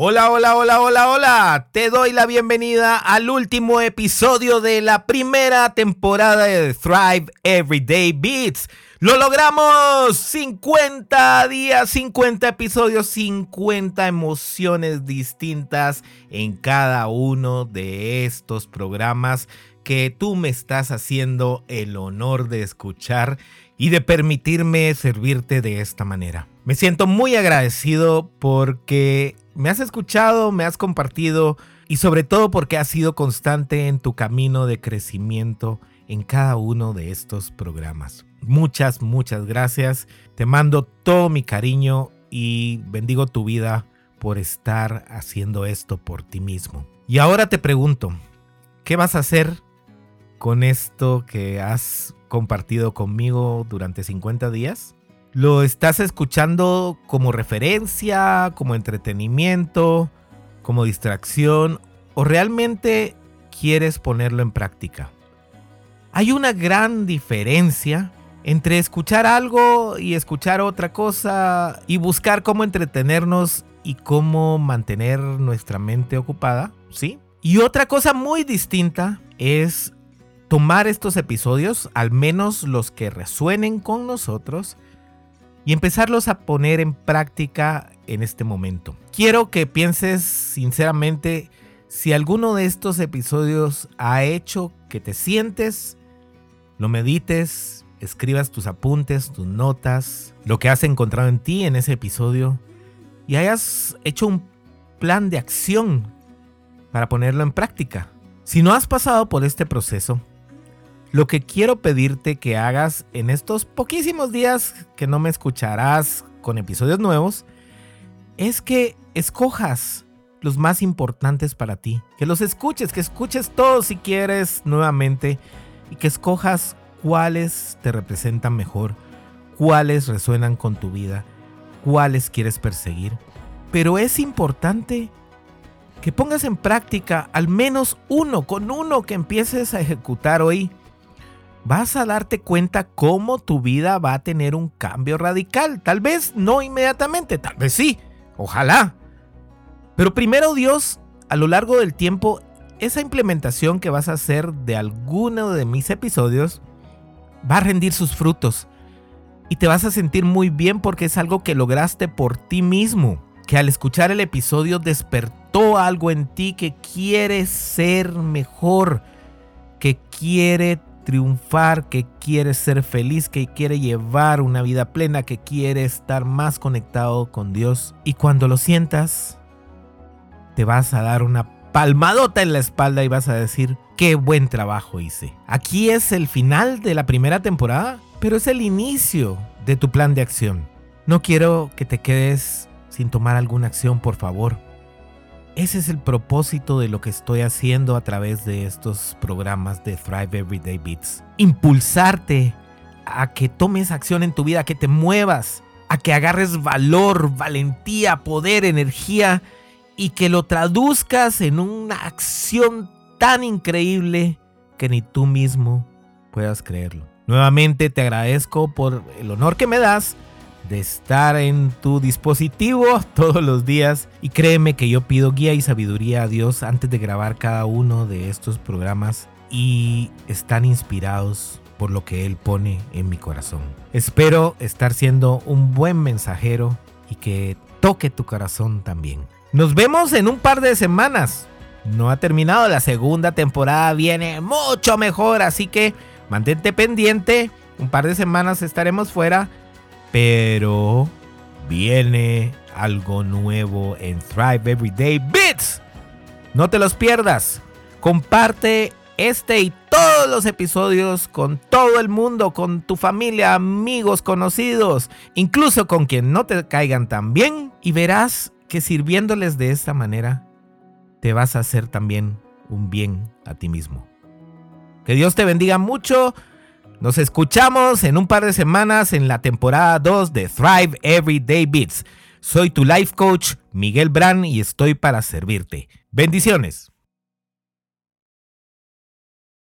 Hola, hola, hola, hola, hola. Te doy la bienvenida al último episodio de la primera temporada de Thrive Everyday Beats. Lo logramos. 50 días, 50 episodios, 50 emociones distintas en cada uno de estos programas que tú me estás haciendo el honor de escuchar y de permitirme servirte de esta manera. Me siento muy agradecido porque me has escuchado, me has compartido y sobre todo porque has sido constante en tu camino de crecimiento en cada uno de estos programas. Muchas, muchas gracias. Te mando todo mi cariño y bendigo tu vida por estar haciendo esto por ti mismo. Y ahora te pregunto, ¿qué vas a hacer con esto que has compartido conmigo durante 50 días? ¿Lo estás escuchando como referencia, como entretenimiento, como distracción o realmente quieres ponerlo en práctica? Hay una gran diferencia entre escuchar algo y escuchar otra cosa y buscar cómo entretenernos y cómo mantener nuestra mente ocupada, ¿sí? Y otra cosa muy distinta es tomar estos episodios, al menos los que resuenen con nosotros, y empezarlos a poner en práctica en este momento. Quiero que pienses sinceramente si alguno de estos episodios ha hecho que te sientes, lo medites, escribas tus apuntes, tus notas, lo que has encontrado en ti en ese episodio y hayas hecho un plan de acción para ponerlo en práctica. Si no has pasado por este proceso, lo que quiero pedirte que hagas en estos poquísimos días que no me escucharás con episodios nuevos es que escojas los más importantes para ti. Que los escuches, que escuches todos si quieres nuevamente y que escojas cuáles te representan mejor, cuáles resuenan con tu vida, cuáles quieres perseguir. Pero es importante que pongas en práctica al menos uno, con uno que empieces a ejecutar hoy vas a darte cuenta cómo tu vida va a tener un cambio radical. Tal vez no inmediatamente, tal vez sí, ojalá. Pero primero Dios, a lo largo del tiempo, esa implementación que vas a hacer de alguno de mis episodios va a rendir sus frutos. Y te vas a sentir muy bien porque es algo que lograste por ti mismo. Que al escuchar el episodio despertó algo en ti que quiere ser mejor. Que quiere triunfar, que quiere ser feliz, que quiere llevar una vida plena, que quiere estar más conectado con Dios. Y cuando lo sientas, te vas a dar una palmadota en la espalda y vas a decir, qué buen trabajo hice. Aquí es el final de la primera temporada, pero es el inicio de tu plan de acción. No quiero que te quedes sin tomar alguna acción, por favor. Ese es el propósito de lo que estoy haciendo a través de estos programas de Thrive Everyday Beats. Impulsarte a que tomes acción en tu vida, a que te muevas, a que agarres valor, valentía, poder, energía y que lo traduzcas en una acción tan increíble que ni tú mismo puedas creerlo. Nuevamente te agradezco por el honor que me das de estar en tu dispositivo todos los días. Y créeme que yo pido guía y sabiduría a Dios antes de grabar cada uno de estos programas y están inspirados por lo que Él pone en mi corazón. Espero estar siendo un buen mensajero y que toque tu corazón también. Nos vemos en un par de semanas. No ha terminado la segunda temporada, viene mucho mejor, así que mantente pendiente. Un par de semanas estaremos fuera pero viene algo nuevo en Thrive Everyday Bits. No te los pierdas. Comparte este y todos los episodios con todo el mundo, con tu familia, amigos, conocidos, incluso con quien no te caigan tan bien. Y verás que sirviéndoles de esta manera, te vas a hacer también un bien a ti mismo. Que Dios te bendiga mucho. Nos escuchamos en un par de semanas en la temporada 2 de Thrive Everyday Beats. Soy tu life coach Miguel Brand y estoy para servirte. Bendiciones.